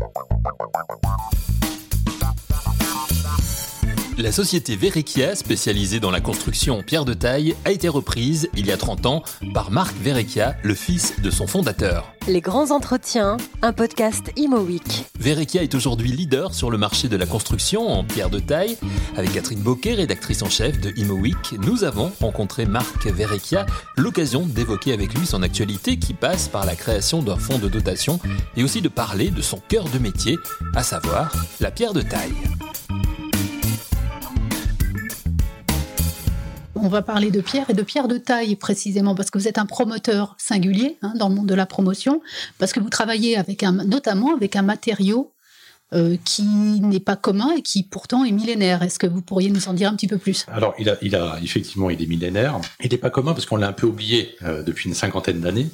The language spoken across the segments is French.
Bye-bye. La société Verrecchia, spécialisée dans la construction en pierre de taille, a été reprise il y a 30 ans par Marc Verrecchia, le fils de son fondateur. Les grands entretiens, un podcast Imo Week. Verrecchia est aujourd'hui leader sur le marché de la construction en pierre de taille. Avec Catherine Boquet, rédactrice en chef de Imo Week, nous avons rencontré Marc Verrecchia, l'occasion d'évoquer avec lui son actualité qui passe par la création d'un fonds de dotation et aussi de parler de son cœur de métier, à savoir la pierre de taille. On va parler de pierre et de pierre de taille précisément parce que vous êtes un promoteur singulier hein, dans le monde de la promotion, parce que vous travaillez avec un, notamment avec un matériau euh, qui n'est pas commun et qui pourtant est millénaire. Est-ce que vous pourriez nous en dire un petit peu plus? Alors, il a, il a effectivement, il est millénaire. Il n'est pas commun parce qu'on l'a un peu oublié euh, depuis une cinquantaine d'années.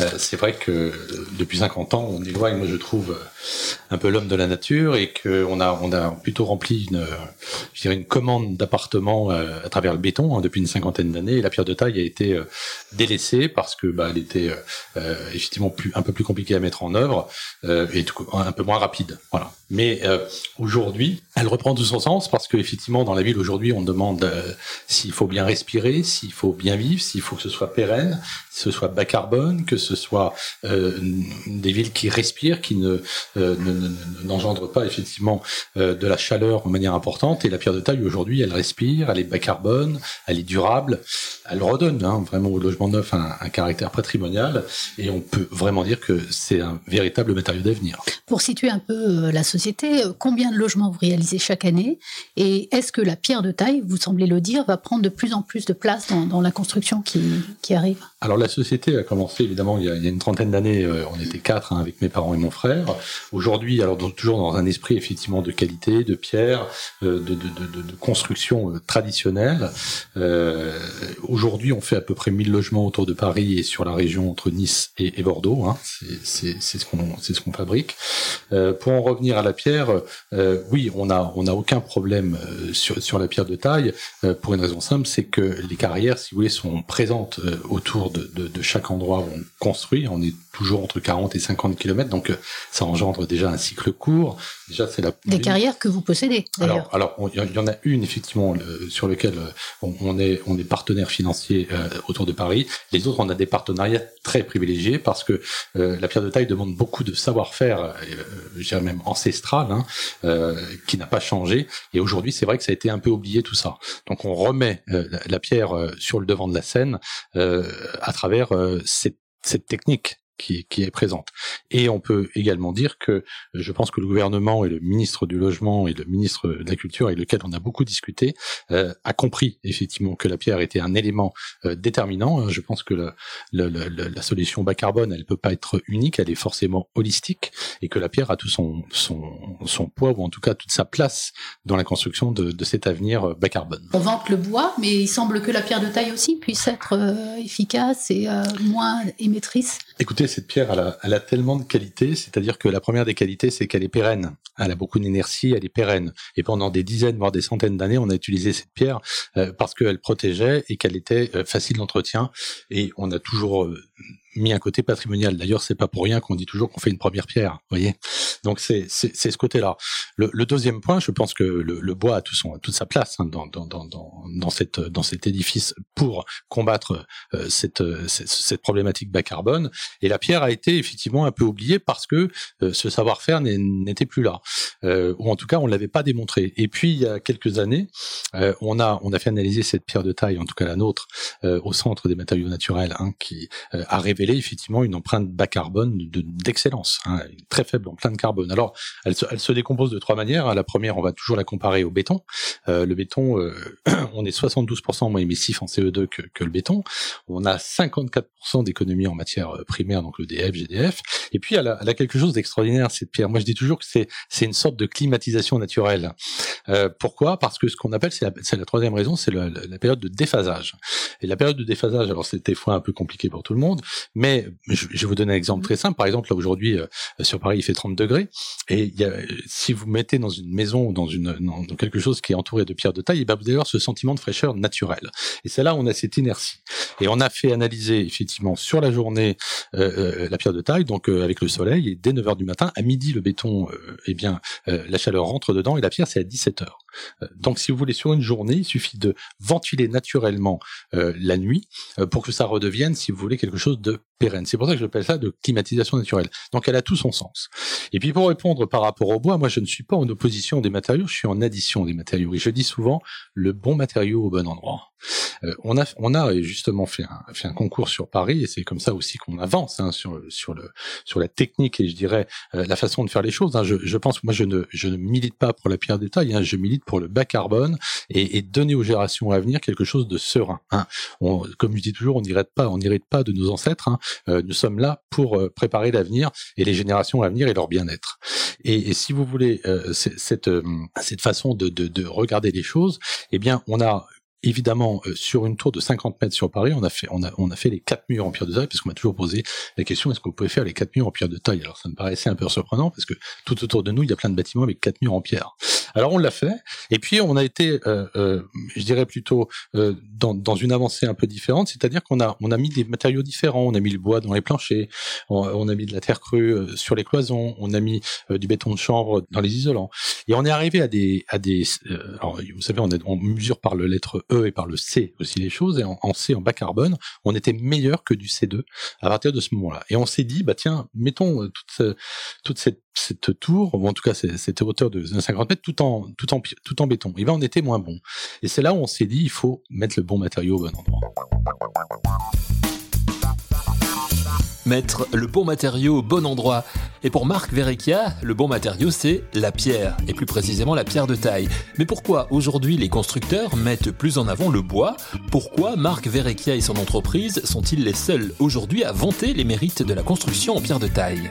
Euh, c'est vrai que euh, depuis 50 ans, on éloigne, moi je trouve, euh, un peu l'homme de la nature et qu'on a, on a plutôt rempli une, je dirais une commande d'appartements à travers le béton hein, depuis une cinquantaine d'années. Et la pierre de taille a été délaissée parce que bah, elle était effectivement plus, un peu plus compliquée à mettre en œuvre et un peu moins rapide. Voilà. Mais euh, aujourd'hui, elle reprend tout son sens parce qu'effectivement, dans la ville aujourd'hui, on demande euh, s'il faut bien respirer, s'il faut bien vivre, s'il faut que ce soit pérenne, que ce soit bas carbone, que ce soit euh, des villes qui respirent, qui ne n'engendrent pas effectivement de la chaleur de manière importante. Et la pierre de taille aujourd'hui, elle respire, elle est bas carbone, elle est durable, elle redonne hein, vraiment au logement neuf un, un caractère patrimonial. Et on peut vraiment dire que c'est un véritable matériau d'avenir. Pour situer un peu la société, combien de logements vous réalisez chaque année Et est-ce que la pierre de taille, vous semblez le dire, va prendre de plus en plus de place dans, la construction qui, qui, arrive? Alors la société a commencé évidemment il y a, une trentaine d'années, euh, on était quatre hein, avec mes parents et mon frère. Aujourd'hui, alors toujours dans un esprit effectivement de qualité, de pierre, euh, de, de, de, de, construction euh, traditionnelle. Aujourd'hui, on fait à peu près 1000 logements autour de Paris et sur la région entre Nice et, Bordeaux. Hein. C'est ce qu'on ce qu'on fabrique. pour en revenir à la pierre, euh, oui, on a on a aucun problème euh, sur sur la pierre de taille euh, pour une raison simple, c'est que les carrières, si vous voulez, sont présentes autour de, de, de chaque endroit où on construit. On est toujours entre 40 et 50 km, donc ça engendre déjà un cycle court. Déjà, c'est la des carrières que vous possédez. Alors, alors il y en a une effectivement sur lequel on, est on est partenaire financier autour de Paris. Les autres, on a des partenariats très privilégiés parce que la pierre de taille demande beaucoup de savoir-faire, je dirais même ancestral, hein, euh, qui n'a pas changé. Et aujourd'hui, c'est vrai que ça a été un peu oublié tout ça. Donc on remet euh, la, pierre euh, sur le devant de la scène à travers cette, cette technique qui, qui, est présente. Et on peut également dire que je pense que le gouvernement et le ministre du logement et le ministre de la culture, avec lequel on a beaucoup discuté, euh, a compris effectivement que la pierre était un élément euh, déterminant. Je pense que la, la, la, la, solution bas carbone, elle peut pas être unique, elle est forcément holistique, et que la pierre a tout son, son, son poids ou en tout cas toute sa place dans la construction de, de cet avenir euh, bas carbone. On vante le bois, mais il semble que la pierre de taille aussi puisse être euh, efficace et euh, moins émettrice. Écoutez cette pierre, elle a, elle a tellement de qualités, c'est-à-dire que la première des qualités, c'est qu'elle est pérenne. Elle a beaucoup d'énergie, elle est pérenne. Et pendant des dizaines, voire des centaines d'années, on a utilisé cette pierre euh, parce qu'elle protégeait et qu'elle était euh, facile d'entretien. Et on a toujours euh, mis un côté patrimonial. D'ailleurs, c'est pas pour rien qu'on dit toujours qu'on fait une première pierre. Voyez. Donc c'est c'est ce côté-là. Le, le, deuxième point, je pense que le, le bois a tout son toute sa place hein, dans, dans, dans, dans cette dans cet édifice pour combattre euh, cette, cette, problématique bas carbone. Et la pierre a été effectivement un peu oubliée parce que euh, ce savoir-faire n'était plus là, euh, ou en tout cas on l'avait pas démontré. Et puis il y a quelques années, euh, on a on a fait analyser cette pierre de taille, en tout cas la nôtre, au centre des matériaux naturels, hein, qui a révélé effectivement une empreinte bas carbone d'excellence, hein, une très faible empreinte carbone. Alors, elle se, elle se, décompose de trois manières. La première, on va toujours la comparer au béton. Euh, le béton, euh, on est 72% moins émissif en CO2 que, que, le béton. On a 54% d'économie en matière euh, primaire, donc le DF, GDF. Et puis, elle a, elle a quelque chose d'extraordinaire, cette pierre. Moi, je dis toujours que c'est une sorte de climatisation naturelle. Euh, pourquoi? Parce que ce qu'on appelle, c'est la, la, troisième raison, c'est la, la, période de déphasage. Et la période de déphasage, alors c'était fois un peu compliqué pour tout le monde, mais je, vais vous donner un exemple très simple. Par exemple, là aujourd'hui, euh, sur Paris, il fait 30 degrés. Et il y a, si vous mettez dans une maison ou dans, une, dans, quelque chose qui est entouré de pierres de taille, et ben vous allez avoir ce sentiment de fraîcheur naturelle. Et c'est là où on a cette inertie. Et on a fait analyser effectivement sur la journée euh, la pierre de taille, donc avec le soleil, et dès 9 heures du matin, à midi, le béton, eh bien, la chaleur rentre dedans, et la pierre, c'est à 17 heures. Donc, si vous voulez, sur une journée, il suffit de ventiler naturellement la nuit pour que ça redevienne, si vous voulez, quelque chose de pérenne. C'est pour ça que j'appelle ça de climatisation naturelle. Donc elle a tout son sens. Et puis pour répondre par rapport au bois, moi je ne suis pas en opposition des matériaux, je suis en addition des matériaux. Et je dis souvent le bon matériau au bon endroit. Euh, on a on a justement fait un, fait un concours sur Paris et c'est comme ça aussi qu'on avance hein, sur sur le sur la technique et je dirais euh, la façon de faire les choses. Hein. Je, je pense moi je ne je ne milite pas pour la pierre de taille, hein. je milite pour le bas carbone et, et, donner aux générations à venir quelque chose de serein. Hein. On, comme je dis toujours, on n'hérite pas on pas de nos ancêtres. Euh, nous sommes là pour préparer l'avenir et les générations à venir et leur bien-être. Et, et, si vous voulez cette cette façon de, de, de regarder les choses, eh bien on a évidemment, euh, sur une tour de 50 mètres sur Paris, on a fait, on a, on a fait les quatre murs en pierre de taille, parce qu'on m'a toujours posé la question est-ce qu'on pouvait faire les quatre murs en pierre de taille? Alors ça me paraissait un peu surprenant, parce que tout autour de nous, il y a plein de bâtiments avec quatre murs en pierre. Alors on l'a fait, et puis on a été, euh, euh, je dirais plutôt euh, dans, dans, une avancée un peu différente, c'est-à-dire qu'on a, on a mis des matériaux différents, on a mis le bois dans les planchers, on, a mis de la terre crue euh, sur les cloisons, on a mis euh, du béton de chambre dans les isolants, et on est arrivé à des, à des, alors, vous savez, on, est, on mesure par le lettre E et par le C aussi les choses, et en, C, en bas carbone, on était meilleur que du C2 à partir de ce moment-là. Et on s'est dit, bah tiens, mettons toute, toute cette cette tour, ou en tout cas cette hauteur de 50 mètres, tout en, tout en, tout béton. Et ben on était moins bon. Et c'est là où on s'est dit, il faut mettre le bon matériau au bon endroit. Mettre le bon matériau au bon endroit. Et pour Marc Verrecchia, le bon matériau, c'est la pierre, et plus précisément la pierre de taille. Mais pourquoi aujourd'hui les constructeurs mettent plus en avant le bois? Pourquoi Marc Verrecchia et son entreprise sont-ils les seuls aujourd'hui à vanter les mérites de la construction en pierre de taille?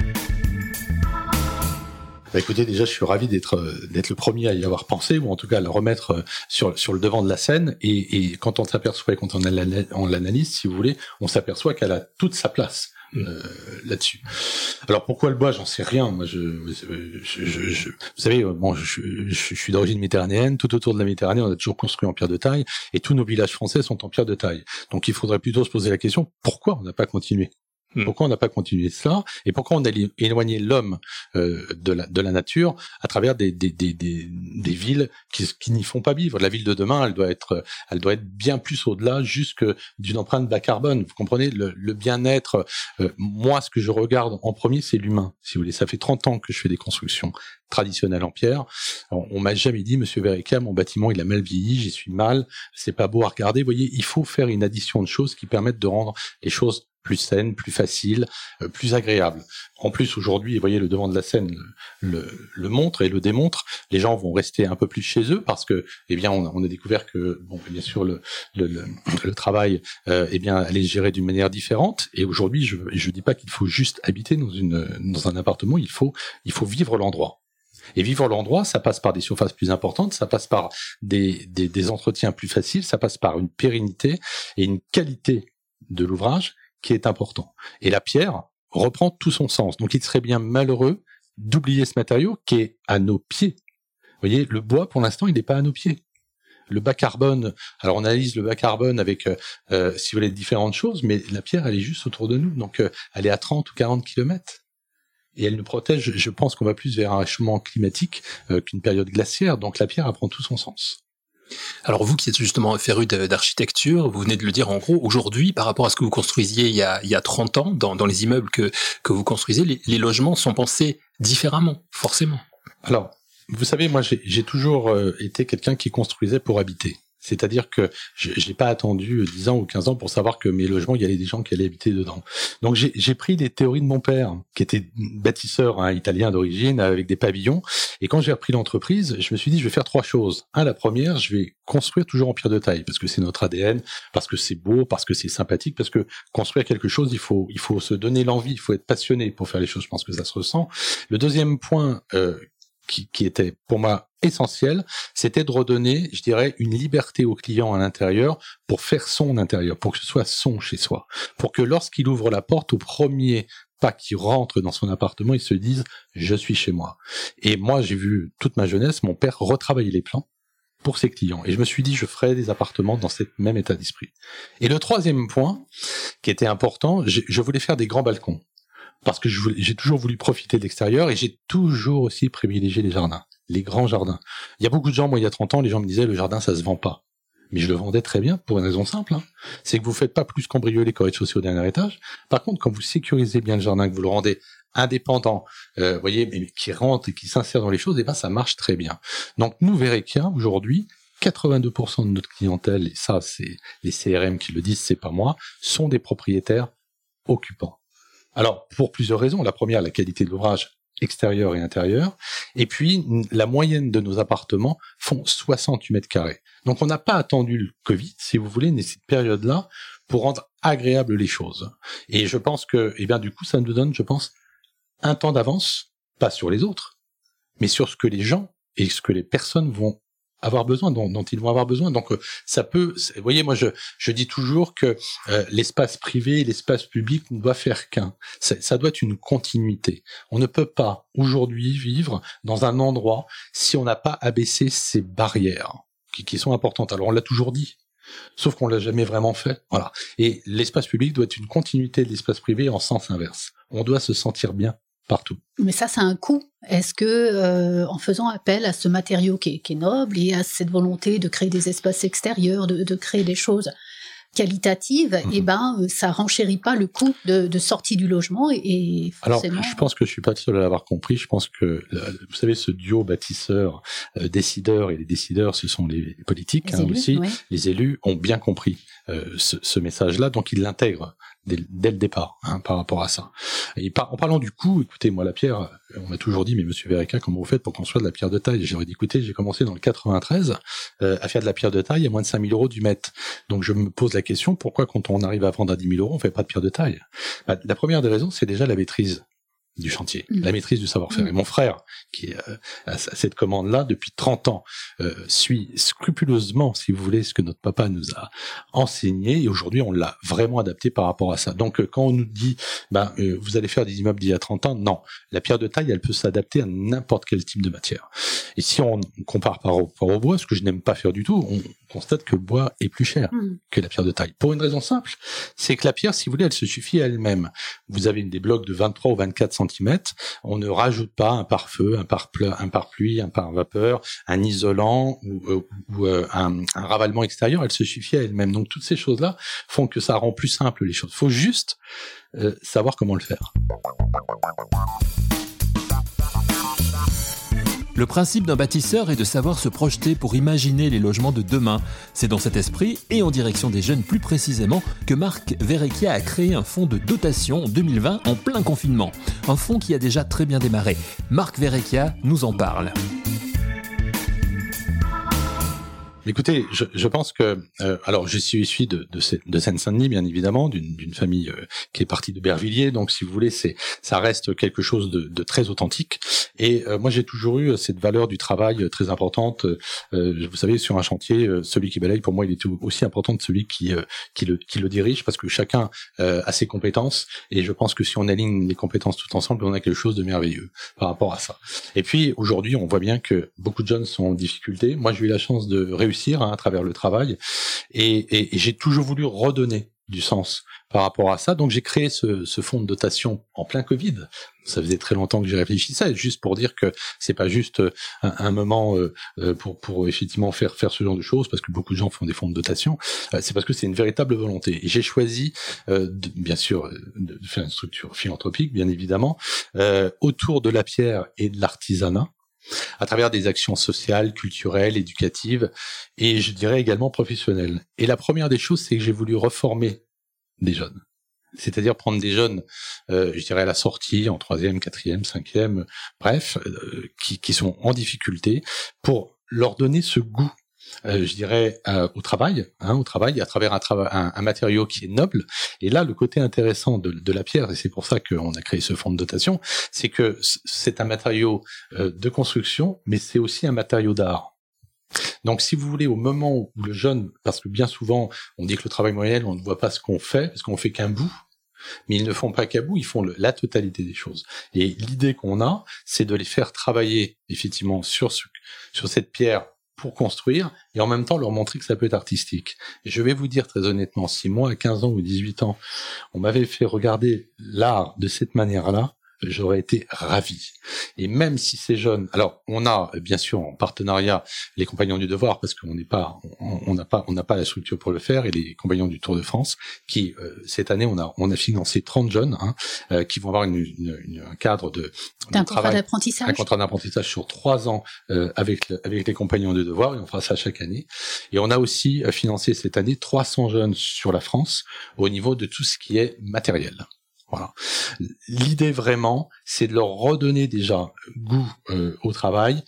Bah, écoutez, déjà, je suis ravi d'être euh, d'être le premier à y avoir pensé, ou en tout cas à le remettre euh, sur sur le devant de la scène. Et, et quand on s'aperçoit, quand on, on l'analyse, si vous voulez, on s'aperçoit qu'elle a toute sa place. Mm. Euh, là-dessus. Alors pourquoi le bois, j'en sais rien. Moi, je, je, je, je vous savez, euh, bon, je, suis d'origine méditerranéenne. Tout autour de la Méditerranée, on a toujours construit en pierre de taille, et tous nos villages français sont en pierre de taille. Donc, il faudrait plutôt se poser la question pourquoi on n'a pas continué? Hmm. Pourquoi on n'a pas continué cela et pourquoi on a éloigné l'homme euh, de, la, de la nature à travers des, des, des, des, villes qui, qui n'y font pas vivre La ville de demain, elle doit être, elle doit être bien plus au-delà jusque d'une empreinte bas carbone. Vous comprenez le, le bien-être. Euh, moi, ce que je regarde en premier, c'est l'humain. Si vous voulez, ça fait 30 ans que je fais des constructions traditionnelles en pierre. on m'a jamais dit, Monsieur Verica, mon bâtiment il a mal vieilli, j'y suis mal, c'est pas beau à regarder. Vous voyez, il faut faire une addition de choses qui permettent de rendre les choses plus saine, plus facile, euh, plus agréable. En plus, aujourd'hui, vous voyez, le devant de la scène le, le, montre et le démontre. Les gens vont rester un peu plus chez eux parce que, eh bien, on, on a découvert que, bon, bien sûr, le, le, le travail, euh, eh bien, allait gérer d'une manière différente. Et aujourd'hui, je ne dis pas qu'il faut juste habiter dans, une, dans un appartement, il faut, il faut vivre l'endroit. Et vivre l'endroit, ça passe par des surfaces plus importantes, ça passe par des, des, des entretiens plus faciles, ça passe par une pérennité et une qualité de l'ouvrage qui est important. Et la pierre reprend tout son sens. Donc il serait bien malheureux d'oublier ce matériau qui est à nos pieds. Vous voyez, le bois, pour l'instant, il n'est pas à nos pieds. Le bas carbone, alors on analyse le bas carbone avec, euh, euh si vous voulez, différentes choses, mais la pierre, elle est juste autour de nous. Donc euh, elle est à 30 ou 40 kilomètres. Et elle nous protège, je pense qu'on va plus vers un réchauffement climatique qu'une période glaciaire. Donc la pierre apprend tout son sens. Alors vous qui êtes justement féru d'architecture, vous venez de le dire en gros, aujourd'hui, par rapport à ce que vous construisiez il y a, il y a 30 ans, dans, les immeubles que, vous construisez, les, les logements sont pensés différemment, forcément. Alors, vous savez, moi j'ai toujours euh, été quelqu'un qui construisait pour habiter. C'est-à-dire que je n'ai pas attendu 10 ans ou 15 ans pour savoir que mes logements, il y avait des gens qui allaient habiter dedans. Donc j'ai pris des théories de mon père, qui était bâtisseur hein, italien d'origine, avec des pavillons. Et quand j'ai repris l'entreprise, je me suis dit, je vais faire trois choses. Un, la première, je vais construire toujours en pierre de taille, parce que c'est notre ADN, parce que c'est beau, parce que c'est sympathique, parce que construire quelque chose, il faut, il faut se donner l'envie, il faut être passionné pour faire les choses. Je pense que ça se ressent. Le deuxième point euh, qui, qui était pour moi essentiel, c'était de redonner, je dirais, une liberté au client à l'intérieur pour faire son intérieur, pour que ce soit son chez soi, pour que lorsqu'il ouvre la porte au premier pas qu'il rentre dans son appartement et se dise je suis chez moi. Et moi, j'ai vu toute ma jeunesse mon père retravailler les plans pour ses clients. Et je me suis dit, je ferai des appartements dans ce même état d'esprit. Et le troisième point, qui était important, je voulais faire des grands balcons. Parce que j'ai toujours voulu profiter de l'extérieur et j'ai toujours aussi privilégié les jardins, les grands jardins. Il y a beaucoup de gens, moi il y a 30 ans, les gens me disaient, le jardin, ça se vend pas mais je le vendais très bien pour une raison simple. Hein. C'est que vous faites pas plus cambrioler les rez-de-chaussée au dernier étage. Par contre, quand vous sécurisez bien le jardin, que vous le rendez indépendant, euh, voyez, mais qui rentre et qui s'insère dans les choses, et eh ben ça marche très bien. Donc nous, Verekia, aujourd'hui, 82% de notre clientèle, et ça c'est les CRM qui le disent, c'est pas moi, sont des propriétaires occupants. Alors pour plusieurs raisons. La première, la qualité de l'ouvrage extérieur et intérieur. Et puis, la moyenne de nos appartements font 68 mètres carrés. Donc, on n'a pas attendu le Covid, si vous voulez, cette période-là, pour rendre agréables les choses. Et je pense que, eh bien, du coup, ça nous donne, je pense, un temps d'avance, pas sur les autres, mais sur ce que les gens et ce que les personnes vont avoir besoin, dont, dont, ils vont avoir besoin. Donc euh, ça peut, vous voyez, moi je, je dis toujours que euh, l'espace privé l'espace public ne doit faire qu'un. Ça, doit être une continuité. On ne peut pas aujourd'hui vivre dans un endroit si on n'a pas abaissé ces barrières qui, qui sont importantes. Alors on l'a toujours dit. Sauf qu'on l'a jamais vraiment fait. Voilà. Et l'espace public doit être une continuité de l'espace privé en sens inverse. On doit se sentir bien partout. Mais ça, c'est un coût. Est-ce que, euh, en faisant appel à ce matériau qui est, noble et à cette volonté de créer des espaces extérieurs, de, créer des choses qualitatives, et eh mhm. ben, euh, ça renchérit pas le coût de, sortie du logement et, forcément... Alors, je pense que je suis pas le seul à l'avoir compris. Je pense que, vous savez, ce duo bâtisseur, euh, décideur et les décideurs, ce sont les politiques hein, aussi. Les élus ont bien compris ce, ce message-là, donc ils l'intègrent dès, le départ hein, par rapport à ça. Et en parlant du coup, écoutez, moi la pierre, on m'a toujours dit, mais Monsieur Vereka, comment vous faites pour construire de la pierre de taille? J'aurais dit, écoutez, j'ai commencé dans le 93 euh, à faire de la pierre de taille à moins de 5000 euros du mètre. Donc je me pose la question, pourquoi quand on arrive à vendre à 10 000 euros, on fait pas de pierre de taille? Bah, La première des raisons, c'est déjà la maîtrise du chantier, mm. la maîtrise du savoir-faire. Mm. Et mon frère, qui euh, a cette commande-là depuis 30 ans, euh, suit scrupuleusement, si vous voulez, ce que notre papa nous a enseigné, et aujourd'hui on l'a vraiment adapté par rapport à ça. Donc euh, quand on nous dit, ben, vous allez faire des immeubles d'il y a 30 ans, non, la pierre de taille, elle peut s'adapter à n'importe quel type de matière. Et si on compare par rapport au bois, ce que je n'aime pas faire du tout, on constate que le bois est plus cher mm. que la pierre de taille. Pour une raison simple, c'est que la pierre, si vous voulez, elle se suffit à elle-même. Vous avez des blocs de 23 ou 24 on ne rajoute pas un pare-feu, un pare-pluie, un, pare un pare-vapeur, un isolant ou, euh, euh, un, ravalement extérieur. Elle se suffit à elle-même. Donc toutes ces choses-là font que ça rend plus simple les choses. Il faut juste euh, savoir comment le faire. Le principe d'un bâtisseur est de savoir se projeter pour imaginer les logements de demain. C'est dans cet esprit, et en direction des jeunes plus précisément, que Marc Verrecchia a créé un fonds de dotation en 2020 en plein confinement. Un fonds qui a déjà très bien démarré. Marc Verrecchia nous en parle. Écoutez, je, je pense que euh, alors je suis issu de, de, de Seine-Saint-Denis, bien évidemment, d'une famille euh, qui est partie de Bervilliers, donc si vous voulez, c'est ça reste quelque chose de, de très authentique. Et euh, moi, j'ai toujours eu cette valeur du travail très importante. vous savez, sur un chantier, celui qui balaye, pour moi, il est aussi important que celui qui qui le qui le dirige, parce que chacun a ses compétences. Et je pense que si on aligne les compétences tout ensemble, on a quelque chose de merveilleux par rapport à ça. Et puis aujourd'hui, on voit bien que beaucoup de jeunes sont en difficulté. Moi, j'ai eu la chance de réussir Hein, à travers le travail. Et, j'ai toujours voulu redonner du sens par rapport à ça. Donc j'ai créé ce, fonds de dotation en plein Covid. Ça faisait très longtemps que j'y réfléchissais, juste pour dire que c'est pas juste euh, un, moment euh, euh, pour effectivement faire faire ce genre de choses, parce que beaucoup de gens font des fonds de dotation. c'est parce que c'est une véritable volonté. J'ai choisi, bien sûr, de faire une structure philanthropique, bien évidemment, autour de la pierre et de l'artisanat à travers des actions sociales, culturelles, éducatives et je dirais également professionnelles. Et la première des choses, c'est que j'ai voulu reformer des jeunes. C'est-à-dire prendre des jeunes, euh, je dirais à la sortie, en troisième, quatrième, cinquième, bref, euh, qui, qui sont en difficulté, pour leur donner ce goût euh, je dirais, euh, au travail, hein, au travail, à travers un, un, un, matériau qui est noble. Et là, le côté intéressant de, la pierre, et c'est pour ça qu'on a créé ce fonds de dotation, c'est que c'est un matériau euh, de construction, mais c'est aussi un matériau d'art. Donc, si vous voulez, au moment où le jeune, parce que bien souvent, on dit que le travail moyen, on ne voit pas ce qu'on fait, parce qu'on fait qu'un bout, Mais ils ne font pas qu'à bout, ils font la totalité des choses. Et l'idée qu'on a, c'est de les faire travailler effectivement sur, ce, sur cette pierre pour construire et en même temps leur montrer que ça peut être artistique. Et je vais vous dire très honnêtement, si moi à 15 ans ou 18 ans, on m'avait fait regarder l'art de cette manière-là, j'aurais été ravi. Et même si ces jeunes, alors on a bien sûr en partenariat les compagnons du devoir parce qu'on n'est pas, on n'a pas, on n'a pas la structure pour le faire et les compagnons du Tour de France qui euh, cette année on a on a financé 30 jeunes hein, euh, qui vont avoir une, une, un cadre de, un contrat d'apprentissage, un contrat d'apprentissage sur trois ans euh, avec avec les compagnons du devoir et on fera ça chaque année. Et on a aussi financé cette année 300 jeunes sur la France au niveau de tout ce qui est matériel. Voilà. L'idée vraiment, c'est de leur redonner déjà goût euh, au travail,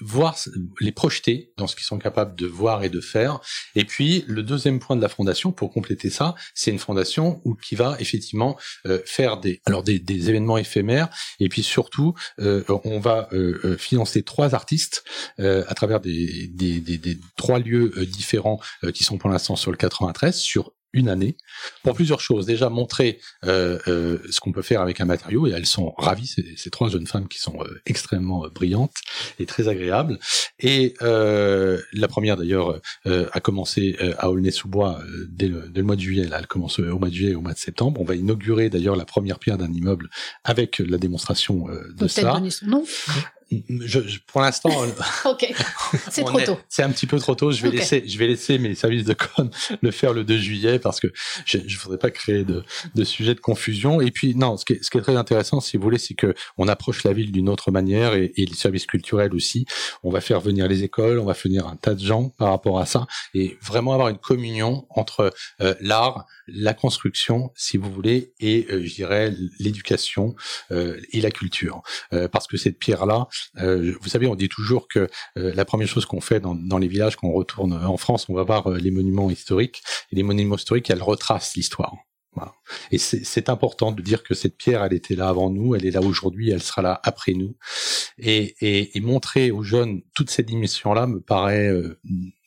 voir les projeter dans ce qu'ils sont capables de voir et de faire. Et puis le deuxième point de la fondation, pour compléter ça, c'est une fondation où qui va effectivement euh, faire des alors des, des, événements éphémères. Et puis surtout, euh, on va financer trois artistes à travers des, des, des, trois lieux différents qui sont pour l'instant sur le 93 sur une année pour plusieurs choses. Déjà montrer euh, euh, ce qu'on peut faire avec un matériau et elles sont ravies ces, ces trois jeunes femmes qui sont euh, extrêmement brillantes et très agréables. Et la première d'ailleurs a commencé à Aulnay-sous-Bois dès, dès, le mois de juillet. Là, elle commence au mois de juillet et au mois de septembre. On va inaugurer d'ailleurs la première pierre d'un immeuble avec la démonstration de ça. donner son nom je, pour l'instant, ok, c'est trop tôt. C'est un petit peu trop tôt. Je vais laisser, je vais laisser mes services de com le faire le 2 juillet parce que je ne voudrais pas créer de, de sujet de confusion. Et puis non, ce qui est, ce qui est très intéressant, si vous voulez, c'est que on approche la ville d'une autre manière et, et, les services culturels aussi. On va faire venir les écoles, on va venir un tas de gens par rapport à ça et vraiment avoir une communion entre euh, l'art, la construction, si vous voulez, et euh, je dirais l'éducation euh, et la culture, euh, parce que cette pierre là euh, vous savez, on dit toujours que euh, la première chose qu'on fait dans, dans, les villages, quand on retourne en France, on va voir euh, les monuments historiques. Et les monuments historiques, elles retracent l'histoire. Voilà. Et c'est important de dire que cette pierre, elle était là avant nous, elle est là aujourd'hui, elle sera là après nous. Et, et, et montrer aux jeunes toute cette dimension-là me paraît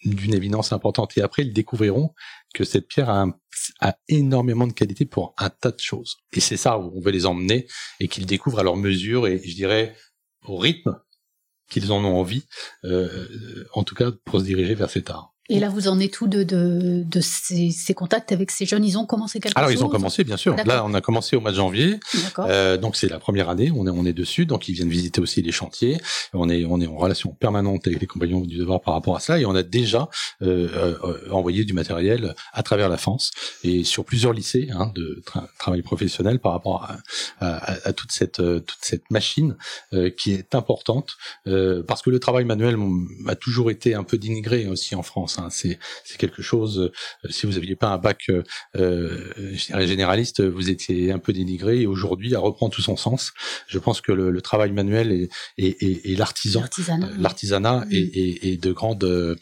d'une évidence importante. Et après, ils découvriront que cette pierre a, a, énormément de qualité pour un tas de choses. Et c'est ça où on veut les emmener et qu'ils découvrent à leur mesure et je dirais au rythme qu'ils en ont envie, euh, en tout cas pour se diriger vers cet art. Et là, vous en êtes tout de, de, de ces, ces, contacts avec ces jeunes? Ils ont commencé quelque Alors, chose ils ont commencé, bien sûr. Là, on a commencé au mois de janvier. Euh, donc, c'est la première année. On est, on est dessus. Donc, ils viennent visiter aussi les chantiers. On est, on est en relation permanente avec les compagnons du devoir par rapport à cela. Et on a déjà euh, euh, envoyé du matériel à travers la France et sur plusieurs lycées hein, de tra travail professionnel par rapport à, à, à, toute cette, toute cette machine euh, qui est importante euh, parce que le travail manuel a toujours été un peu dénigré aussi en France. Hein, c'est quelque chose. Euh, si vous n'aviez pas un bac euh, euh, généraliste, vous étiez un peu dénigré. Et aujourd'hui, ça reprend tout son sens. Je pense que le, le travail manuel et, et, et, l'artisan, l'artisanat est, est, de grande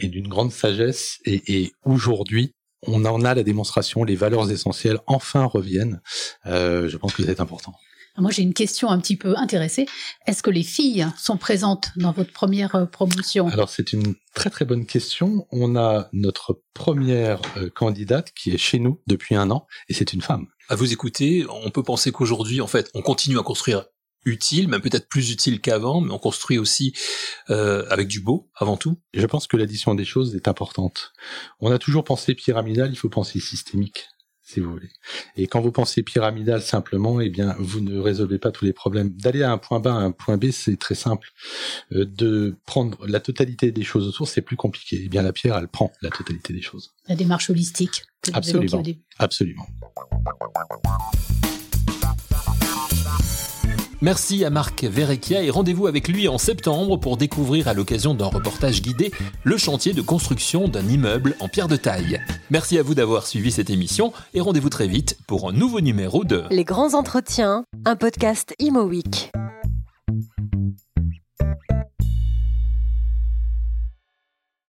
et d'une grande sagesse. Et, aujourd'hui, on en a la démonstration. Les valeurs essentielles enfin reviennent. Euh, je pense que c'est important. Moi, j'ai une question un petit peu intéressée. Est-ce que les filles sont présentes dans votre première euh, promotion? Alors, c'est une très très bonne question. On a notre première euh, candidate qui est chez nous depuis un an et c'est une femme. À vous écouter, on peut penser qu'aujourd'hui, en fait, on continue à construire utile, même peut-être plus utile qu'avant, mais on construit aussi euh, avec du beau avant tout. Je pense que l'addition des choses est importante. On a toujours pensé pyramidal, il faut penser systémique si vous voulez. Et quand vous pensez pyramidal simplement, eh bien, vous ne résolvez pas tous les problèmes. D'aller à un point bas à un point B, c'est très simple. Euh, de prendre la totalité des choses autour, c'est plus compliqué. Eh bien, la pierre, elle prend la totalité des choses. La démarche holistique. Absolument. Absolument. Merci à Marc Verrecchia et rendez-vous avec lui en septembre pour découvrir à l'occasion d'un reportage guidé le chantier de construction d'un immeuble en pierre de taille. Merci à vous d'avoir suivi cette émission et rendez-vous très vite pour un nouveau numéro de Les grands entretiens, un podcast Imo Week.